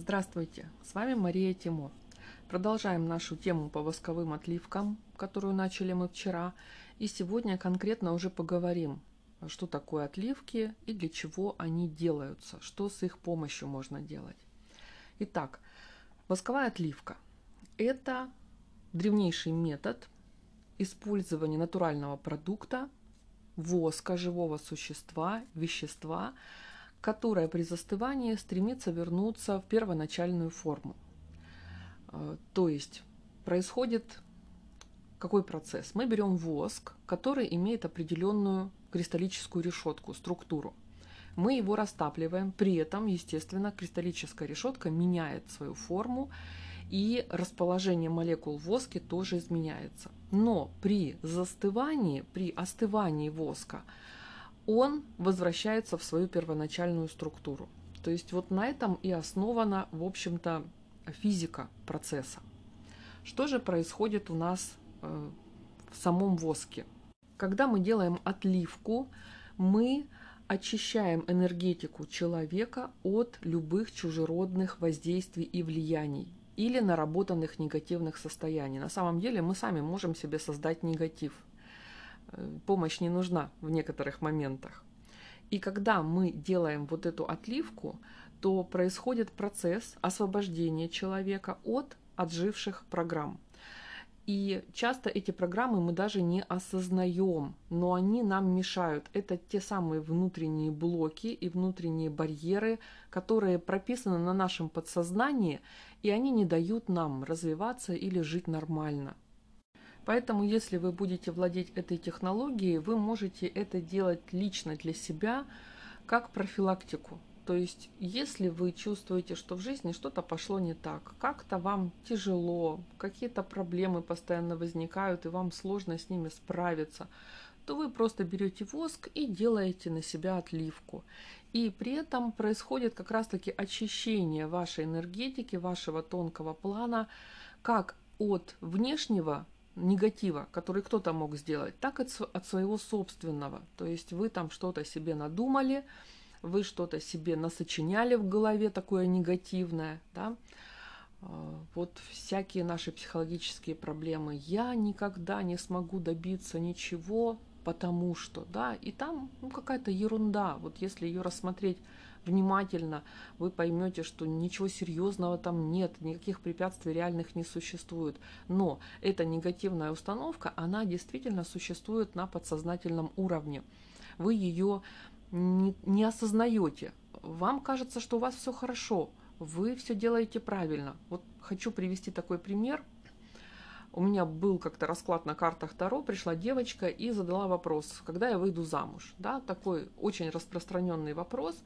Здравствуйте, с вами Мария Тимур. Продолжаем нашу тему по восковым отливкам, которую начали мы вчера. И сегодня конкретно уже поговорим, что такое отливки и для чего они делаются, что с их помощью можно делать. Итак, восковая отливка – это древнейший метод использования натурального продукта, воска живого существа, вещества – которая при застывании стремится вернуться в первоначальную форму. Э, то есть происходит какой процесс? Мы берем воск, который имеет определенную кристаллическую решетку, структуру. Мы его растапливаем, при этом, естественно, кристаллическая решетка меняет свою форму, и расположение молекул в воске тоже изменяется. Но при застывании, при остывании воска он возвращается в свою первоначальную структуру. То есть вот на этом и основана, в общем-то, физика процесса. Что же происходит у нас э, в самом воске? Когда мы делаем отливку, мы очищаем энергетику человека от любых чужеродных воздействий и влияний или наработанных негативных состояний. На самом деле мы сами можем себе создать негатив – помощь не нужна в некоторых моментах. И когда мы делаем вот эту отливку, то происходит процесс освобождения человека от отживших программ. И часто эти программы мы даже не осознаем, но они нам мешают. Это те самые внутренние блоки и внутренние барьеры, которые прописаны на нашем подсознании, и они не дают нам развиваться или жить нормально. Поэтому, если вы будете владеть этой технологией, вы можете это делать лично для себя, как профилактику. То есть, если вы чувствуете, что в жизни что-то пошло не так, как-то вам тяжело, какие-то проблемы постоянно возникают, и вам сложно с ними справиться, то вы просто берете воск и делаете на себя отливку. И при этом происходит как раз-таки очищение вашей энергетики, вашего тонкого плана, как от внешнего негатива, который кто-то мог сделать, так и от своего собственного. То есть вы там что-то себе надумали, вы что-то себе насочиняли в голове такое негативное, да, а, вот всякие наши психологические проблемы. Я никогда не смогу добиться ничего, потому что, да, и там ну, какая-то ерунда. Вот если ее рассмотреть внимательно, вы поймете, что ничего серьезного там нет, никаких препятствий реальных не существует. Но эта негативная установка, она действительно существует на подсознательном уровне. Вы ее не, не осознаете. Вам кажется, что у вас все хорошо, вы все делаете правильно. Вот хочу привести такой пример. У меня был как-то расклад на картах Таро, пришла девочка и задала вопрос, когда я выйду замуж. Да, такой очень распространенный вопрос.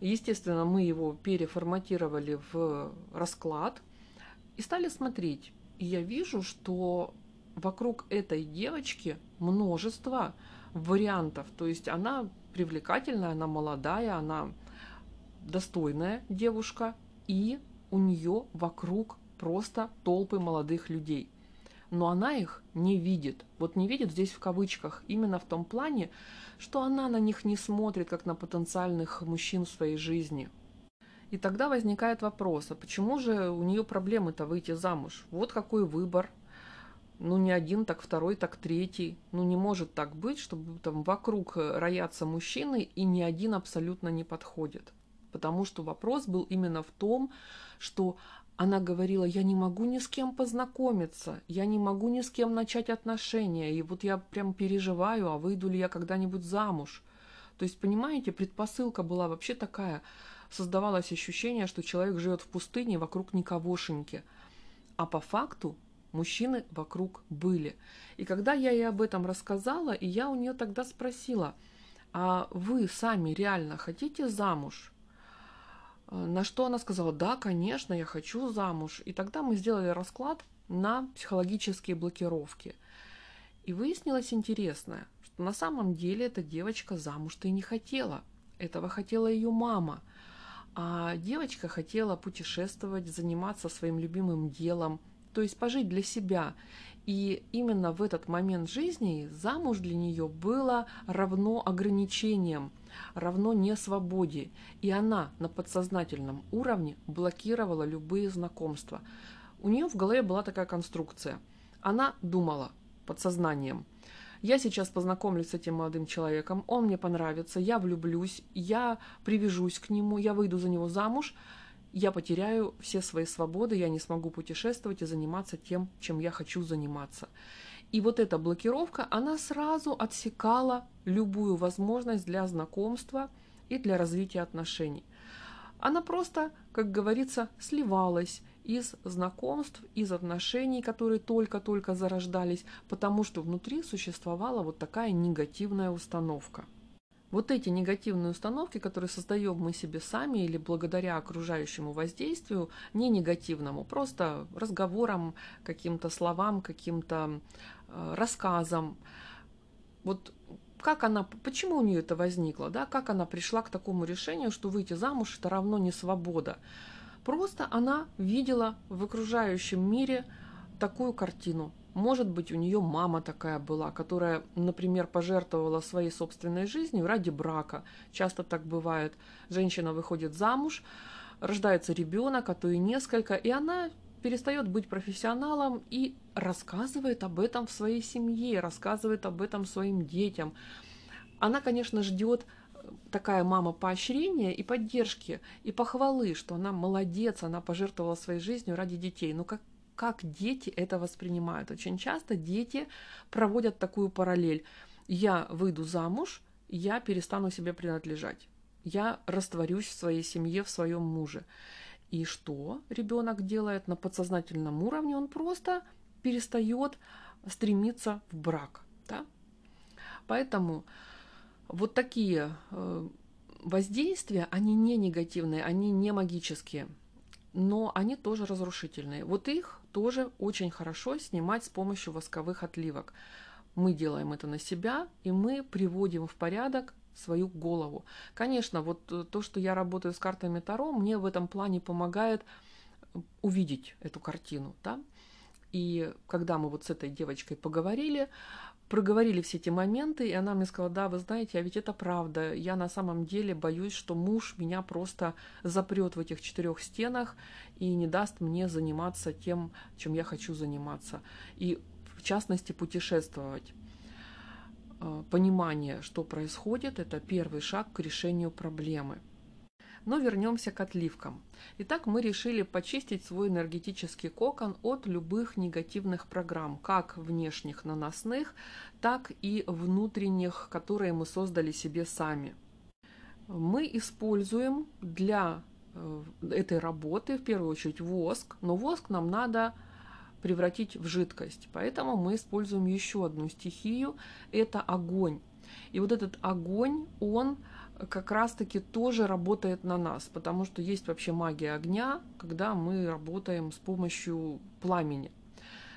Естественно, мы его переформатировали в расклад и стали смотреть. И я вижу, что вокруг этой девочки множество вариантов. То есть она привлекательная, она молодая, она достойная девушка, и у нее вокруг просто толпы молодых людей но она их не видит. Вот не видит здесь в кавычках, именно в том плане, что она на них не смотрит, как на потенциальных мужчин в своей жизни. И тогда возникает вопрос, а почему же у нее проблемы-то выйти замуж? Вот какой выбор. Ну, не один, так второй, так третий. Ну, не может так быть, чтобы там вокруг роятся мужчины, и ни один абсолютно не подходит. Потому что вопрос был именно в том, что она говорила, я не могу ни с кем познакомиться, я не могу ни с кем начать отношения, и вот я прям переживаю, а выйду ли я когда-нибудь замуж. То есть, понимаете, предпосылка была вообще такая, создавалось ощущение, что человек живет в пустыне, вокруг никогошеньки. А по факту мужчины вокруг были. И когда я ей об этом рассказала, и я у нее тогда спросила, а вы сами реально хотите замуж? Э, на что она сказала, да, конечно, я хочу замуж. И тогда мы сделали расклад на психологические блокировки. И выяснилось интересное, что на самом деле эта девочка замуж-то и не хотела. Этого хотела ее мама. А девочка хотела путешествовать, заниматься своим любимым делом, то есть пожить для себя. И именно в этот момент жизни замуж для нее было равно ограничением, равно несвободе. И она на подсознательном уровне блокировала любые знакомства. У нее в голове была такая конструкция. Она думала подсознанием. Я сейчас познакомлюсь с этим молодым человеком, он мне понравится, я влюблюсь, я привяжусь к нему, я выйду за него замуж – я потеряю все свои свободы, я не смогу путешествовать и заниматься тем, чем я хочу заниматься. И вот эта блокировка, она сразу отсекала любую возможность для знакомства и для развития отношений. Она просто, как говорится, сливалась из знакомств, из отношений, которые только-только зарождались, потому что внутри существовала вот такая негативная установка – вот эти негативные установки, которые создаем мы себе сами или благодаря окружающему воздействию, не негативному, просто разговорам, каким-то словам, каким-то э, рассказам. Вот как она, почему у нее это возникло, да, как она пришла к такому решению, что выйти замуж это равно не свобода. Просто она видела в окружающем мире такую картину, может быть, у нее мама такая была, которая, например, пожертвовала своей собственной жизнью ради брака. Часто так бывает. Женщина выходит замуж, рождается ребенок, а то и несколько, и она перестает быть профессионалом и рассказывает об этом в своей семье, рассказывает об этом своим детям. Она, конечно, ждет такая мама поощрения и поддержки, и похвалы, что она молодец, она пожертвовала своей жизнью ради детей. Но как, как дети это воспринимают. Очень часто дети проводят такую параллель. Я выйду замуж, я перестану себе принадлежать. Я растворюсь в своей семье, в своем муже. И что ребенок делает на подсознательном уровне? Он просто перестает стремиться в брак. Да? Поэтому вот такие э, воздействия, они не негативные, они не магические, но они тоже разрушительные. Вот их тоже очень хорошо снимать с помощью восковых отливок. Мы делаем это на себя, и мы приводим в порядок свою голову. Конечно, вот э, то, что я работаю с картами Таро, мне в этом плане помогает увидеть эту картину. Да? И когда мы вот с этой девочкой поговорили, проговорили все эти моменты, и она мне сказала, да, вы знаете, а ведь это правда. Я на самом деле боюсь, что муж меня просто запрет в этих четырех стенах и не даст мне заниматься тем, чем я хочу заниматься. И в частности путешествовать. Э, понимание, что происходит, это первый шаг к решению проблемы. Но вернемся к отливкам. Итак, мы решили почистить свой энергетический кокон от любых негативных программ, как внешних наносных, так и внутренних, которые мы создали себе сами. Мы используем для э, этой работы в первую очередь воск, но воск нам надо превратить в жидкость. Поэтому мы используем еще одну стихию, это огонь. И вот этот огонь, он как раз-таки тоже работает на нас, потому что есть вообще магия огня, когда мы работаем с помощью пламени.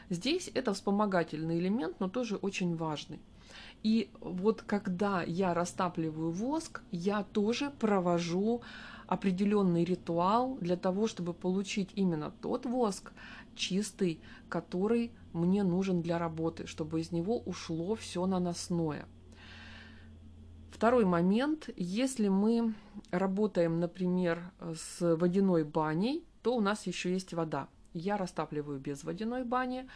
Здесь это вспомогательный элемент, но тоже очень важный. И вот когда я растапливаю воск, я тоже провожу определенный ритуал для того, чтобы получить именно тот воск чистый, который мне нужен для работы, чтобы из него ушло все наносное. Второй момент, если мы работаем, например, с водяной баней, то у нас еще есть вода. Я растапливаю без водяной бани,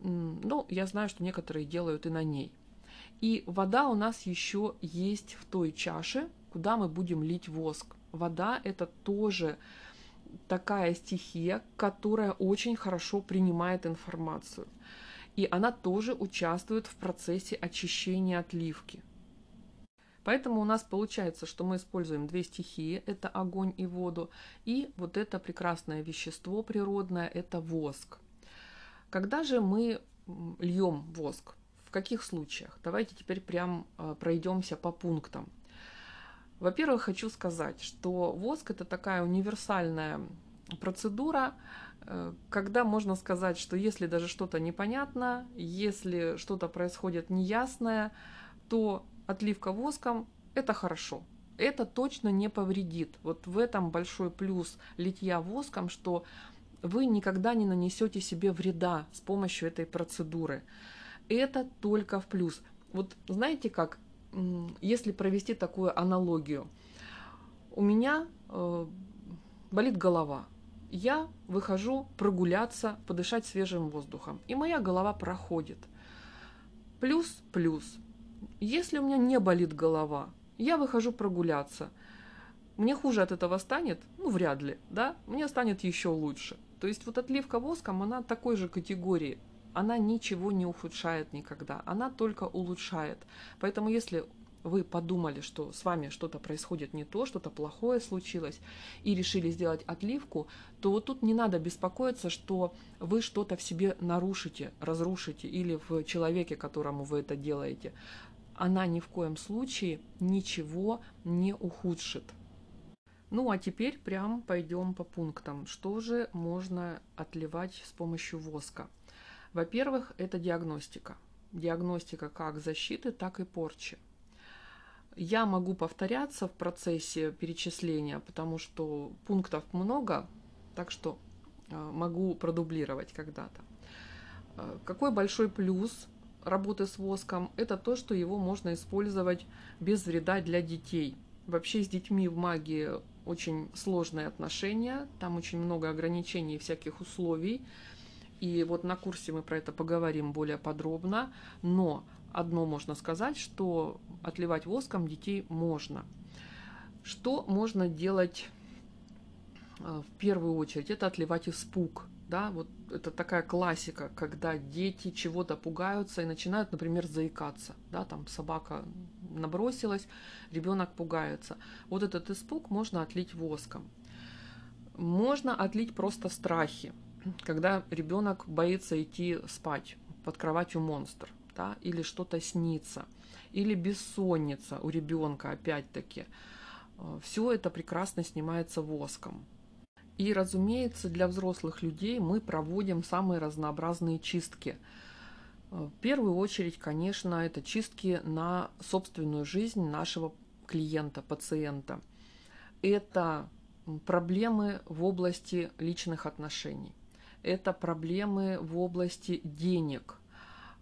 но я знаю, что некоторые делают и на ней. И вода у нас еще есть в той чаше, куда мы будем лить воск. Вода это тоже такая стихия, которая очень хорошо принимает информацию. И она тоже участвует в процессе очищения отливки. Поэтому у нас получается, что мы используем две стихии, это огонь и воду, и вот это прекрасное вещество природное, это воск. Когда же мы льем воск? В каких случаях? Давайте теперь прям а, пройдемся по пунктам. Во-первых, хочу сказать, что воск это такая универсальная процедура, э, когда можно сказать, что если даже что-то непонятно, если что-то происходит неясное, то отливка воском – это хорошо. Это точно не повредит. Вот в этом большой плюс литья воском, что вы никогда не нанесете себе вреда с помощью этой процедуры. Это только в плюс. Вот знаете как, если провести такую аналогию, у меня э, болит голова, я выхожу прогуляться, подышать свежим воздухом, и моя голова проходит. Плюс, плюс. Если у меня не болит голова, я выхожу прогуляться. Мне хуже от этого станет? Ну, вряд ли, да? Мне станет еще лучше. То есть вот отливка воском, она такой же категории. Она ничего не ухудшает никогда, она только улучшает. Поэтому если вы подумали, что с вами что-то происходит не то, что-то плохое случилось, и решили сделать отливку, то вот тут не надо беспокоиться, что вы что-то в себе нарушите, разрушите или в человеке, которому вы это делаете. Она ни в коем случае ничего не ухудшит. Ну а теперь прям пойдем по пунктам. Что же можно отливать с помощью воска? Во-первых, это диагностика. Диагностика как защиты, так и порчи. Я могу повторяться в процессе перечисления, потому что пунктов много, так что э, могу продублировать когда-то. Э, какой большой плюс работы с воском? Это то, что его можно использовать без вреда для детей. Вообще с детьми в магии очень сложные отношения, там очень много ограничений и всяких условий. И вот на курсе мы про это поговорим более подробно, но одно можно сказать, что отливать воском детей можно. Что можно делать э, в первую очередь? Это отливать испуг. Да, вот это такая классика, когда дети чего-то пугаются и начинают, например, заикаться. Да, там собака набросилась, ребенок пугается. Вот этот испуг можно отлить воском. Можно отлить просто страхи, когда ребенок боится идти спать под кроватью монстр да, или что-то снится, или бессонница у ребенка опять-таки. Э, Все это прекрасно снимается воском. И, разумеется, для взрослых людей мы проводим самые разнообразные чистки. Э, в первую очередь, конечно, это чистки на собственную жизнь нашего клиента, пациента. Это проблемы в области личных отношений. Это проблемы в области денег,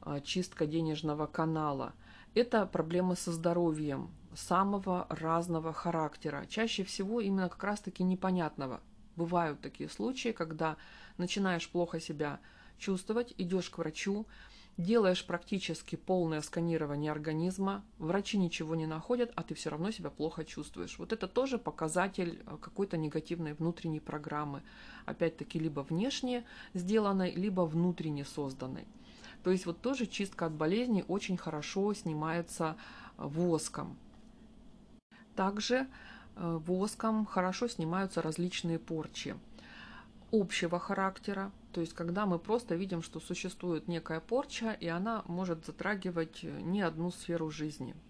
а, чистка денежного канала. Это проблемы со здоровьем самого разного характера. Чаще всего именно как раз-таки непонятного. Бывают такие случаи, когда начинаешь плохо себя чувствовать, идешь к врачу, делаешь практически полное сканирование организма, врачи ничего не находят, а ты все равно себя плохо чувствуешь. Вот это тоже показатель э, какой-то негативной внутренней программы. Опять-таки, либо внешне сделанной, либо внутренне созданной. То есть вот тоже чистка от болезней очень хорошо снимается э, воском. Также воском хорошо снимаются различные порчи общего характера, то есть когда мы просто видим, что существует некая порча, и она может затрагивать э, не одну сферу жизни –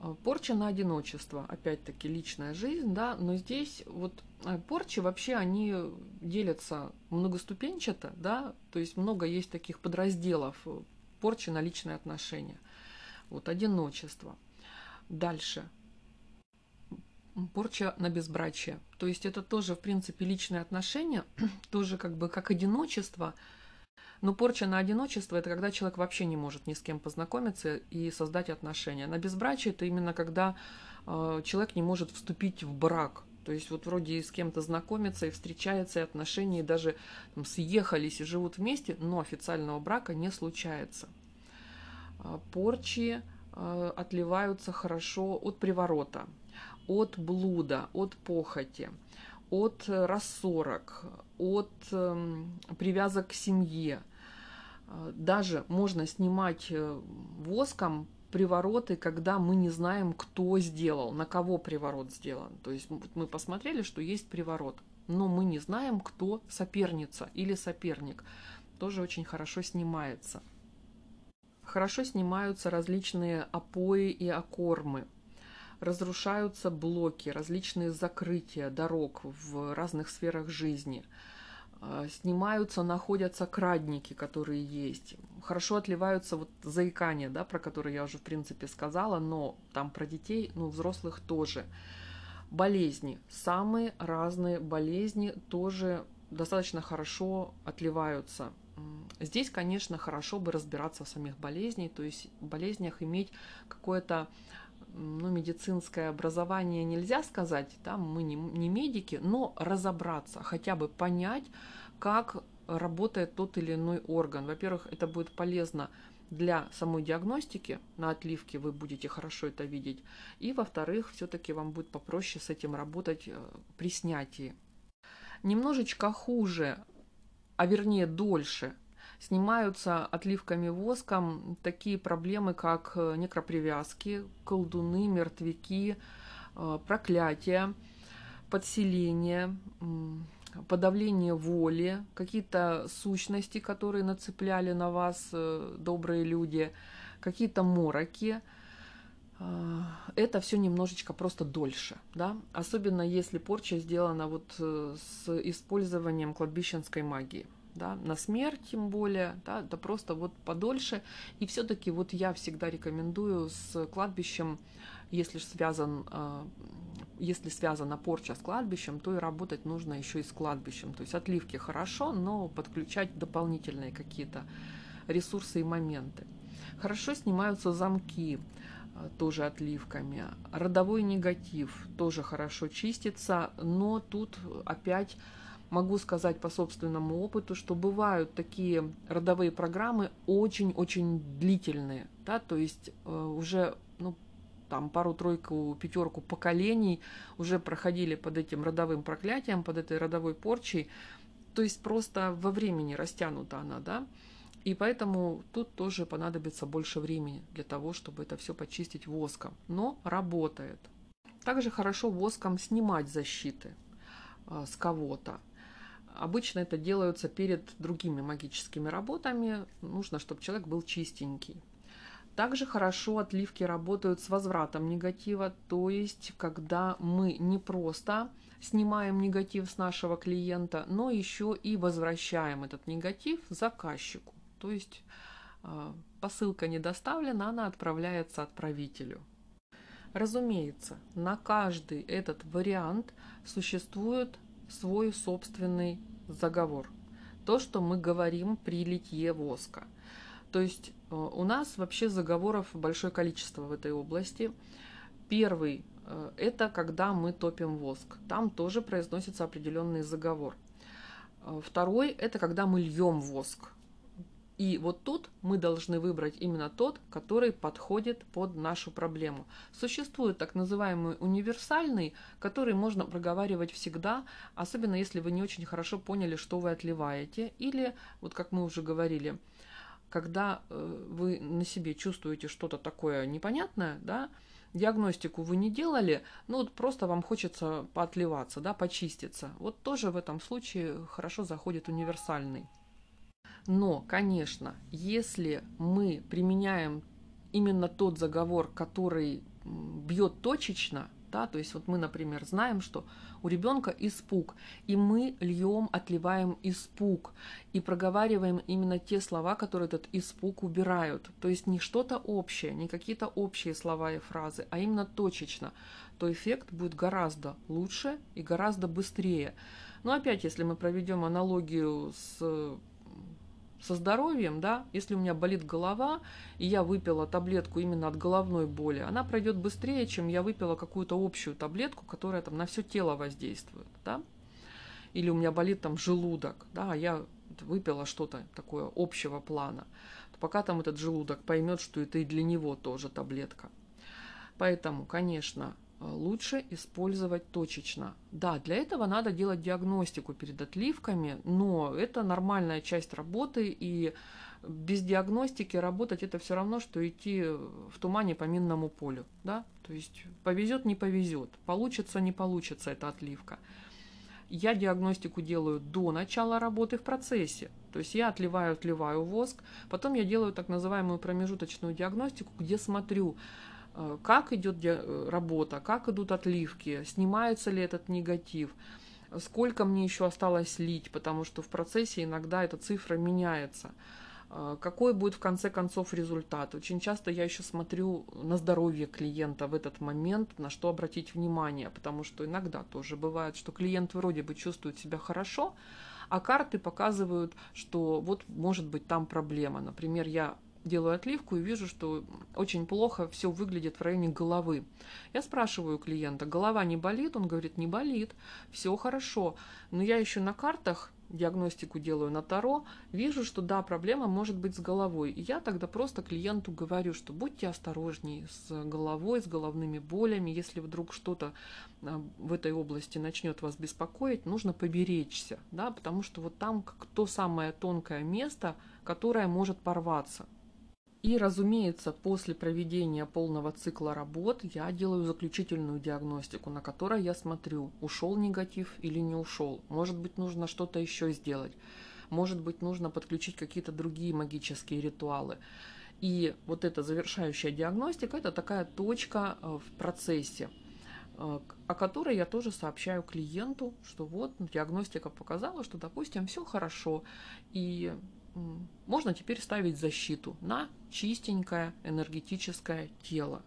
Э, порча на одиночество, опять-таки личная жизнь, да, но здесь вот э, порчи вообще они делятся многоступенчато, да, то есть много есть таких подразделов э, порчи на личные отношения. Вот одиночество. Дальше. Порча на безбрачие. То есть это тоже, в принципе, личные отношения, тоже как бы как одиночество – но порча на одиночество – это когда человек вообще не может ни с кем познакомиться и создать отношения. На безбрачие – это именно когда э, человек не может вступить в брак. То есть вот вроде с кем-то знакомится и встречается, и отношения и даже там, съехались и живут вместе, но официального брака не случается. Э, порчи э, отливаются хорошо от приворота, от блуда, от похоти, от рассорок, от э, привязок к семье, а, даже можно снимать э, воском привороты, когда мы не знаем, кто сделал, на кого приворот сделан. То есть мы посмотрели, что есть приворот, но мы не знаем, кто соперница или соперник. Тоже очень хорошо снимается. Хорошо снимаются различные опои и окормы. Разрушаются блоки, различные закрытия дорог в разных сферах жизни – а, снимаются, находятся крадники, которые есть. Хорошо отливаются вот заикания, да, про которые я уже в принципе сказала, но там про детей, ну, взрослых тоже. Болезни. Самые разные болезни тоже достаточно хорошо отливаются. Здесь, конечно, хорошо бы разбираться в самих болезнях, то есть в болезнях иметь какое-то ну, медицинское образование нельзя сказать, да, мы не, не медики, но разобраться, хотя бы понять, как работает тот или иной орган. Во-первых, это будет полезно для самой диагностики на отливке, вы будете хорошо это видеть. И, во-вторых, все-таки вам будет попроще с этим работать э, при снятии. Немножечко хуже, а вернее дольше, снимаются отливками воском такие проблемы, как э, некропривязки, колдуны, мертвяки, э, проклятия, подселение, подавление воли, какие-то сущности, которые нацепляли на вас э, добрые люди, какие-то мороки. Это все немножечко просто дольше, да, особенно если порча сделана вот с использованием кладбищенской магии да, на смерть тем более, да, да просто вот подольше. И все-таки вот я всегда рекомендую с кладбищем, если связан э, если связана порча с кладбищем, то и работать нужно еще и с кладбищем. То есть отливки хорошо, но подключать дополнительные какие-то ресурсы и моменты. Хорошо снимаются замки, э, тоже отливками. Родовой негатив тоже хорошо чистится, но тут опять могу сказать по собственному опыту, что бывают такие родовые программы очень-очень длительные, да, то есть э, уже ну, там пару-тройку, пятерку поколений уже проходили под этим родовым проклятием, под этой родовой порчей. То есть просто во времени растянута она, да. И поэтому тут тоже понадобится больше времени для того, чтобы это все почистить воском. Но работает. Также хорошо воском снимать защиты э, с кого-то. Обычно это делается перед другими магическими работами. Нужно, чтобы человек был чистенький. Также хорошо отливки работают с возвратом негатива, то есть когда мы не просто снимаем негатив с нашего клиента, но еще и возвращаем этот негатив заказчику. То есть э, посылка не доставлена, она отправляется отправителю. Разумеется, на каждый этот вариант существует свой собственный заговор. То, что мы говорим при литье воска – то есть э, у нас вообще заговоров большое количество в этой области. Первый э, – это когда мы топим воск. Там тоже произносится определенный заговор. Э, второй – это когда мы льем воск. И вот тут мы должны выбрать именно тот, который подходит под нашу проблему. Существует так называемый универсальный, который можно проговаривать всегда, особенно если вы не очень хорошо поняли, что вы отливаете. Или, вот как мы уже говорили, когда э, вы на себе чувствуете что-то такое непонятное, да, диагностику вы не делали, ну вот просто вам хочется поотливаться, да, почиститься. Вот тоже в этом случае хорошо заходит универсальный. Но, конечно, если мы применяем именно тот заговор, который бьет точечно, да, то есть вот мы, например, знаем, что у ребенка испуг, и мы льем, отливаем испуг и проговариваем именно те слова, которые этот испуг убирают. То есть не что-то общее, не какие-то общие слова и фразы, а именно точечно, то эффект будет гораздо лучше и гораздо быстрее. Но опять, если мы проведем аналогию с со здоровьем, да, если у меня болит голова, и я выпила таблетку именно от головной боли, она пройдет быстрее, чем я выпила какую-то общую таблетку, которая там на все тело воздействует, да. Или у меня болит там желудок, да, а я выпила что-то такое общего плана, то пока там этот желудок поймет, что это и для него тоже таблетка. Поэтому, конечно, лучше использовать точечно. Да, для этого надо делать диагностику перед отливками, но это нормальная часть работы, и без диагностики работать это все равно, что идти в тумане по минному полю. Да? То есть повезет, не повезет, получится, не получится эта отливка. Я диагностику делаю до начала работы в процессе. То есть я отливаю, отливаю воск, потом я делаю так называемую промежуточную диагностику, где смотрю, Э, как идет э, работа, как идут отливки, снимается ли этот негатив, сколько мне еще осталось лить, потому что в процессе иногда эта цифра меняется. Э, какой будет в конце концов результат? Очень часто я еще смотрю на здоровье клиента в этот момент, на что обратить внимание, потому что иногда тоже бывает, что клиент вроде бы чувствует себя хорошо, а карты показывают, что вот может быть там проблема. Например, я делаю отливку и вижу, что очень плохо все выглядит в районе головы. Я спрашиваю клиента, голова не болит? Он говорит, не болит, все хорошо. Но я еще на картах диагностику делаю на Таро, вижу, что да, проблема может быть с головой. И я тогда просто клиенту говорю, что будьте осторожнее с головой, с головными болями. Если вдруг что-то а, в этой области начнет вас беспокоить, нужно поберечься, да, потому что вот там то самое тонкое место, которое может порваться. И, разумеется, после проведения полного цикла работ я делаю заключительную диагностику, на которой я смотрю, ушел негатив или не ушел. Может быть, нужно что-то еще сделать. Может быть, нужно подключить какие-то другие магические ритуалы. И вот эта завершающая диагностика – это такая точка э, в процессе, э, о которой я тоже сообщаю клиенту, что вот диагностика показала, что, допустим, все хорошо, и можно теперь ставить защиту на чистенькое энергетическое тело.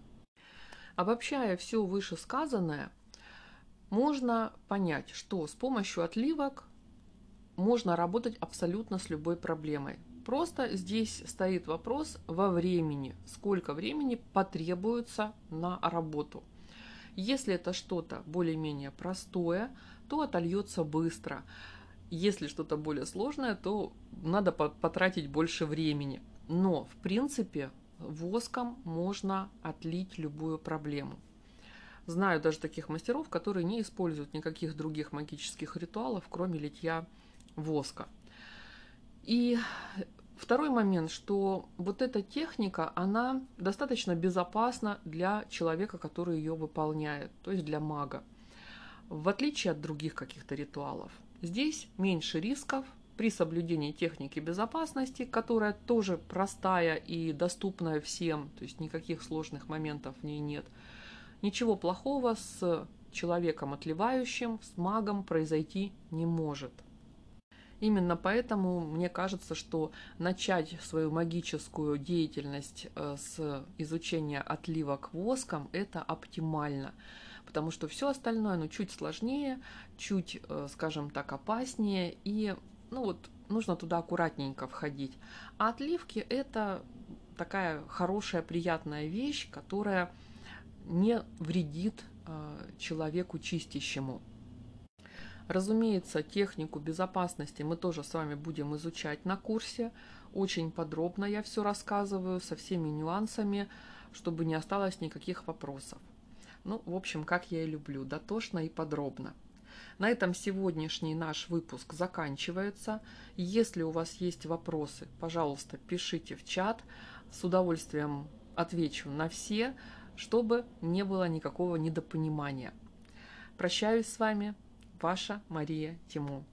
Обобщая все вышесказанное, можно понять, что с помощью отливок можно работать абсолютно с любой проблемой. Просто здесь стоит вопрос во времени, сколько времени потребуется на работу. Если это что-то более-менее простое, то отольется быстро. Если что-то более сложное, то надо потратить больше времени. Но, в принципе, воском можно отлить любую проблему. Знаю даже таких мастеров, которые не используют никаких других магических ритуалов, кроме литья воска. И второй момент, что вот эта техника, она достаточно безопасна для человека, который ее выполняет, то есть для мага. В отличие от других каких-то ритуалов. Здесь меньше рисков при соблюдении техники безопасности, которая тоже простая и доступная всем, то есть никаких сложных моментов в ней нет. Ничего плохого с человеком отливающим, с магом произойти не может. Именно поэтому мне кажется, что начать свою магическую деятельность э, с изучения отливок воском – это оптимально – потому что все остальное, ну, чуть сложнее, чуть, э, скажем так, опаснее, и, ну, вот, нужно туда аккуратненько входить. А отливки – это такая хорошая, приятная вещь, которая не вредит э, человеку чистящему. Разумеется, технику безопасности мы тоже с вами будем изучать на курсе. Очень подробно я все рассказываю со всеми нюансами, чтобы не осталось никаких вопросов. Ну, в общем, как я и люблю, дотошно и подробно. На этом сегодняшний наш выпуск заканчивается. Если у вас есть вопросы, пожалуйста, пишите в чат. С удовольствием отвечу на все, чтобы не было никакого недопонимания. Прощаюсь с вами, ваша Мария Тиму.